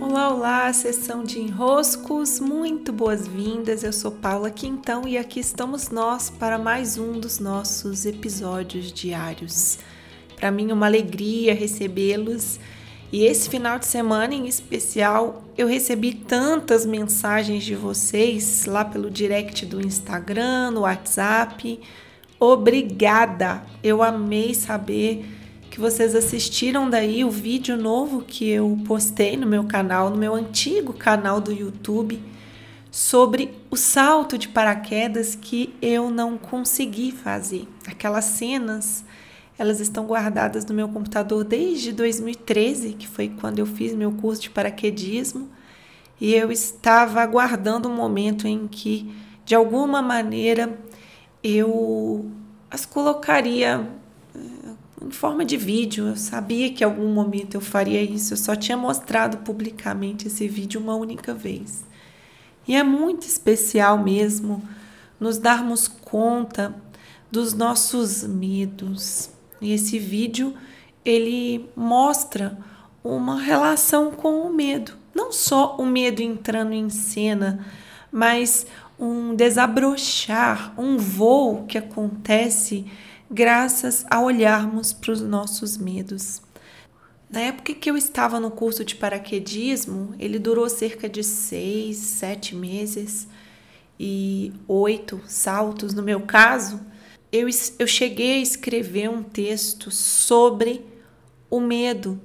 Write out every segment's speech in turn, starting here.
Olá, olá, sessão de enroscos, muito boas-vindas. Eu sou Paula Quintão e aqui estamos nós para mais um dos nossos episódios diários. Para mim, uma alegria recebê-los e esse final de semana em especial eu recebi tantas mensagens de vocês lá pelo direct do Instagram, no WhatsApp. Obrigada! Eu amei saber que vocês assistiram daí o vídeo novo que eu postei no meu canal, no meu antigo canal do YouTube, sobre o salto de paraquedas que eu não consegui fazer. Aquelas cenas, elas estão guardadas no meu computador desde 2013, que foi quando eu fiz meu curso de paraquedismo, e eu estava aguardando um momento em que, de alguma maneira, eu as colocaria em forma de vídeo. Eu sabia que em algum momento eu faria isso, eu só tinha mostrado publicamente esse vídeo uma única vez. E é muito especial mesmo nos darmos conta dos nossos medos. E esse vídeo ele mostra uma relação com o medo, não só o medo entrando em cena, mas um desabrochar, um voo que acontece graças a olharmos para os nossos medos. Na época que eu estava no curso de paraquedismo, ele durou cerca de seis, sete meses e oito saltos. No meu caso, eu, eu cheguei a escrever um texto sobre o medo,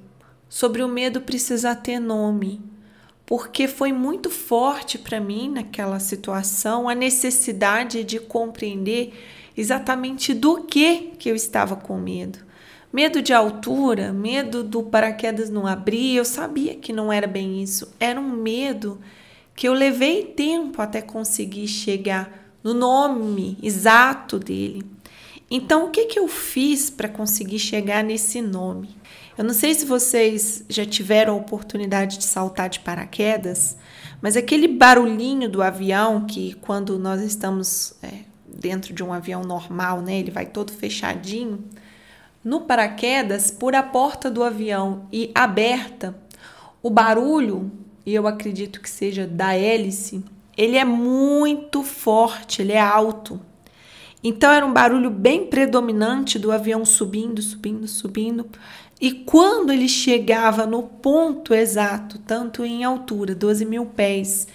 sobre o medo precisar ter nome, porque foi muito forte para mim naquela situação a necessidade de compreender exatamente do que que eu estava com medo. Medo de altura, medo do paraquedas não abrir, eu sabia que não era bem isso. Era um medo que eu levei tempo até conseguir chegar no nome exato dele. Então, o que, que eu fiz para conseguir chegar nesse nome? Eu não sei se vocês já tiveram a oportunidade de saltar de paraquedas, mas aquele barulhinho do avião que, quando nós estamos é, dentro de um avião normal, né? Ele vai todo fechadinho. No paraquedas, por a porta do avião e aberta, o barulho, e eu acredito que seja da hélice, ele é muito forte, ele é alto. Então era um barulho bem predominante do avião subindo, subindo, subindo. E quando ele chegava no ponto exato, tanto em altura, 12 mil pés,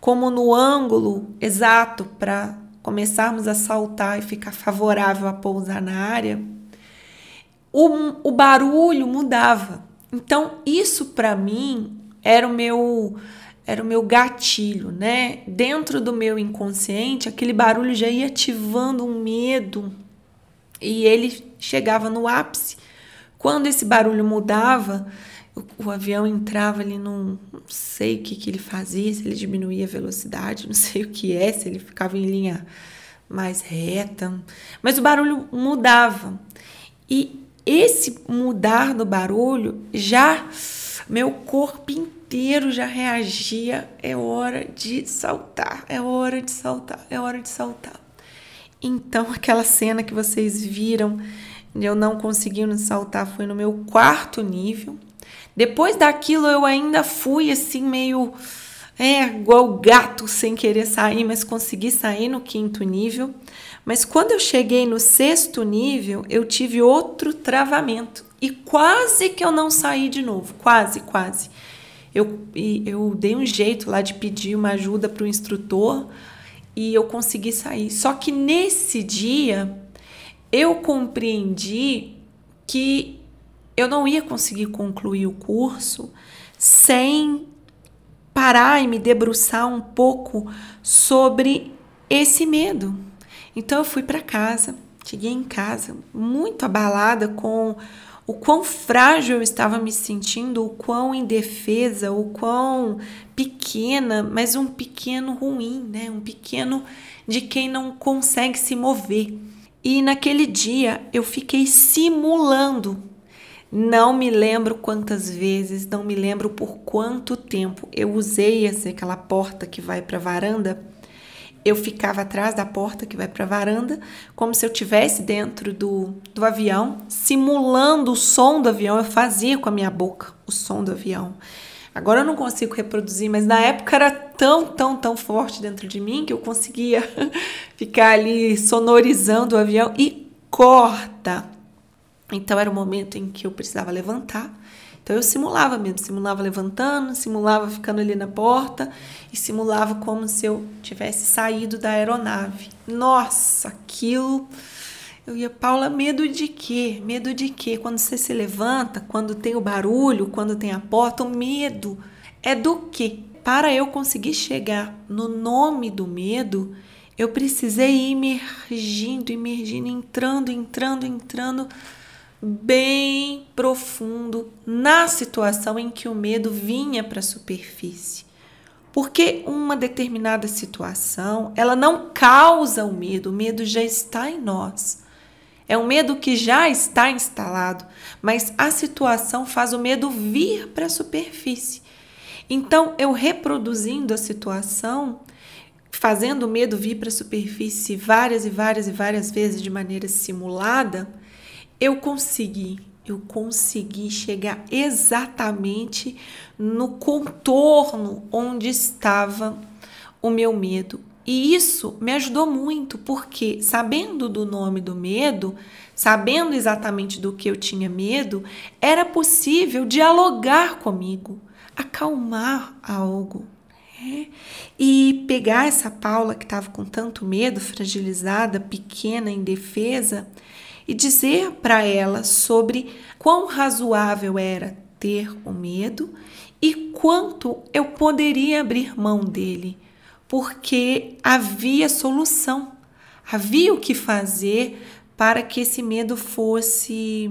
como no ângulo exato para começarmos a saltar e ficar favorável a pousar na área, o, o barulho mudava. Então, isso para mim era o meu era o meu gatilho, né? Dentro do meu inconsciente, aquele barulho já ia ativando um medo e ele chegava no ápice. Quando esse barulho mudava, o, avião entrava ali num. Não sei o que, que ele fazia, se ele diminuía a velocidade, não sei o que é, se ele ficava em linha mais reta. Mas o barulho mudava. E esse mudar do barulho já. Meu corpo inteiro já reagia. É hora de saltar, é hora de saltar, é hora de saltar. Então, aquela cena que vocês viram eu não conseguindo saltar foi no meu quarto nível. Depois daquilo eu ainda fui assim meio é igual gato sem querer sair, mas consegui sair no quinto nível. Mas quando eu cheguei no sexto nível, eu tive outro travamento e quase que eu não saí de novo, quase, quase. Eu, eu dei um jeito lá de pedir uma ajuda para o instrutor e eu consegui sair. Só que nesse dia eu compreendi que eu não ia conseguir concluir o curso sem parar e me debruçar um pouco sobre esse medo. Então eu fui para casa, cheguei em casa muito abalada com o quão frágil eu estava me sentindo, o quão indefesa, o quão pequena, mas um pequeno ruim, né? Um pequeno de quem não consegue se mover. E naquele dia eu fiquei simulando não me lembro quantas vezes, não me lembro por quanto tempo eu usei essa, aquela porta que vai para a varanda. Eu ficava atrás da porta que vai para a varanda, como se eu tivesse dentro do, do avião, simulando o som do avião. Eu fazia com a minha boca o som do avião. Agora eu não consigo reproduzir, mas na época era tão, tão, tão forte dentro de mim que eu conseguia ficar ali sonorizando o avião e corta. Então era o momento em que eu precisava levantar. Então eu simulava mesmo, simulava levantando, simulava ficando ali na porta e simulava como se eu tivesse saído da aeronave. Nossa, aquilo eu ia, Paula, medo de quê? Medo de quê? Quando você se levanta, quando tem o barulho, quando tem a porta, o medo é do quê? Para eu conseguir chegar no nome do medo, eu precisei ir emergindo, emergindo, entrando, entrando, entrando bem profundo na situação em que o medo vinha para a superfície. Porque uma determinada situação, ela não causa o medo, o medo já está em nós. É um medo que já está instalado, mas a situação faz o medo vir para a superfície. Então, eu reproduzindo a situação, fazendo o medo vir para a superfície várias e várias e várias vezes de maneira simulada, eu consegui, eu consegui chegar exatamente no contorno onde estava o meu medo, e isso me ajudou muito, porque sabendo do nome do medo, sabendo exatamente do que eu tinha medo, era possível dialogar comigo, acalmar algo. Né? E pegar essa Paula que estava com tanto medo, fragilizada, pequena, indefesa, e dizer para ela sobre quão razoável era ter o medo e quanto eu poderia abrir mão dele porque havia solução, havia o que fazer para que esse medo fosse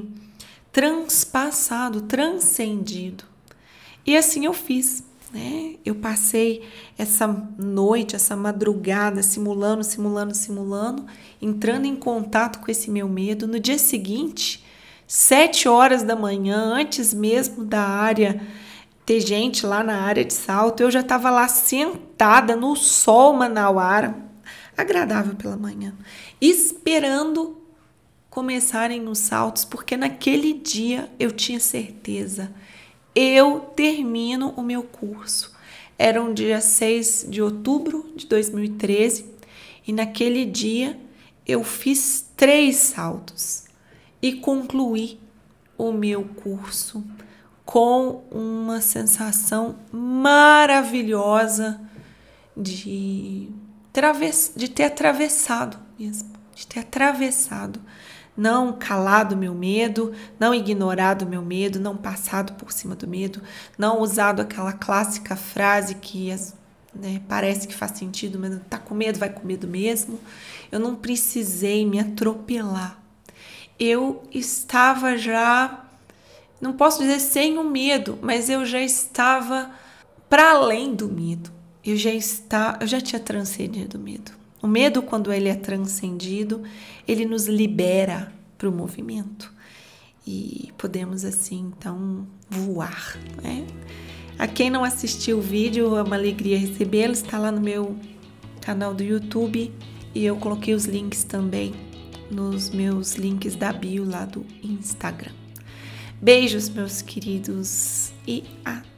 transpassado, transcendido. E assim eu fiz. Né? Eu passei essa noite, essa madrugada, simulando, simulando, simulando, entrando em contato com esse meu medo. No dia seguinte, sete horas da manhã, antes mesmo da área ter gente lá na área de salto. Eu já estava lá sentada no sol manauara, agradável pela manhã, esperando começarem os saltos, porque naquele dia eu tinha certeza, eu termino o meu curso. Era um dia 6 de outubro de 2013 e naquele dia eu fiz três saltos e concluí o meu curso com uma sensação maravilhosa de, de ter atravessado mesmo, de ter atravessado, não calado meu medo, não ignorado meu medo, não passado por cima do medo, não usado aquela clássica frase que né, parece que faz sentido, mas tá com medo, vai com medo mesmo. Eu não precisei me atropelar. Eu estava já não posso dizer sem o medo, mas eu já estava para além do medo. Eu já está, eu já tinha transcendido o medo. O medo, quando ele é transcendido, ele nos libera para o movimento e podemos assim então voar. Né? A quem não assistiu o vídeo, é uma alegria recebê-lo. Está lá no meu canal do YouTube e eu coloquei os links também nos meus links da bio lá do Instagram. Beijos, meus queridos, e até!